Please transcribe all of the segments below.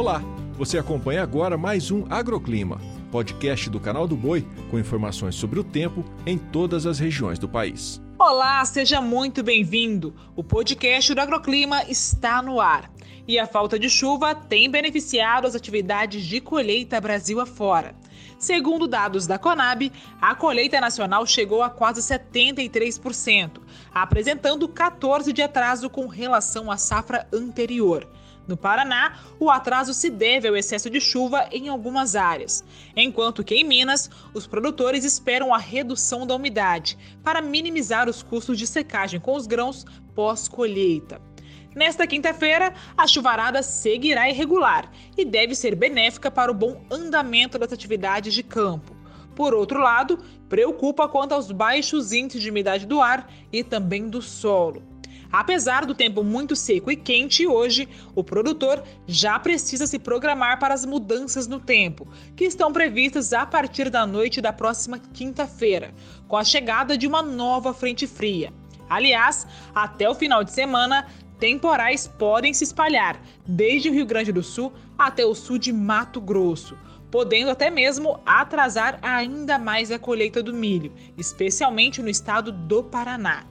Olá, você acompanha agora mais um Agroclima, podcast do canal do Boi com informações sobre o tempo em todas as regiões do país. Olá, seja muito bem-vindo. O podcast do Agroclima está no ar. E a falta de chuva tem beneficiado as atividades de colheita Brasil afora. Segundo dados da Conab, a colheita nacional chegou a quase 73%, apresentando 14 de atraso com relação à safra anterior. No Paraná, o atraso se deve ao excesso de chuva em algumas áreas, enquanto que em Minas, os produtores esperam a redução da umidade para minimizar os custos de secagem com os grãos pós-colheita. Nesta quinta-feira, a chuvarada seguirá irregular e deve ser benéfica para o bom andamento das atividades de campo. Por outro lado, preocupa quanto aos baixos índices de umidade do ar e também do solo. Apesar do tempo muito seco e quente hoje, o produtor já precisa se programar para as mudanças no tempo, que estão previstas a partir da noite da próxima quinta-feira, com a chegada de uma nova frente fria. Aliás, até o final de semana, temporais podem se espalhar desde o Rio Grande do Sul até o sul de Mato Grosso, podendo até mesmo atrasar ainda mais a colheita do milho, especialmente no estado do Paraná.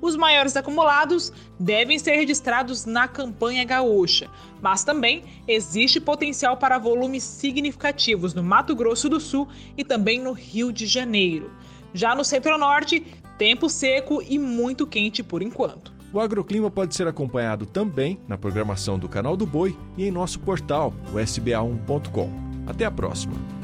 Os maiores acumulados devem ser registrados na campanha gaúcha, mas também existe potencial para volumes significativos no Mato Grosso do Sul e também no Rio de Janeiro. Já no Centro-Norte, tempo seco e muito quente por enquanto. O agroclima pode ser acompanhado também na programação do Canal do Boi e em nosso portal, o sba1.com. Até a próxima!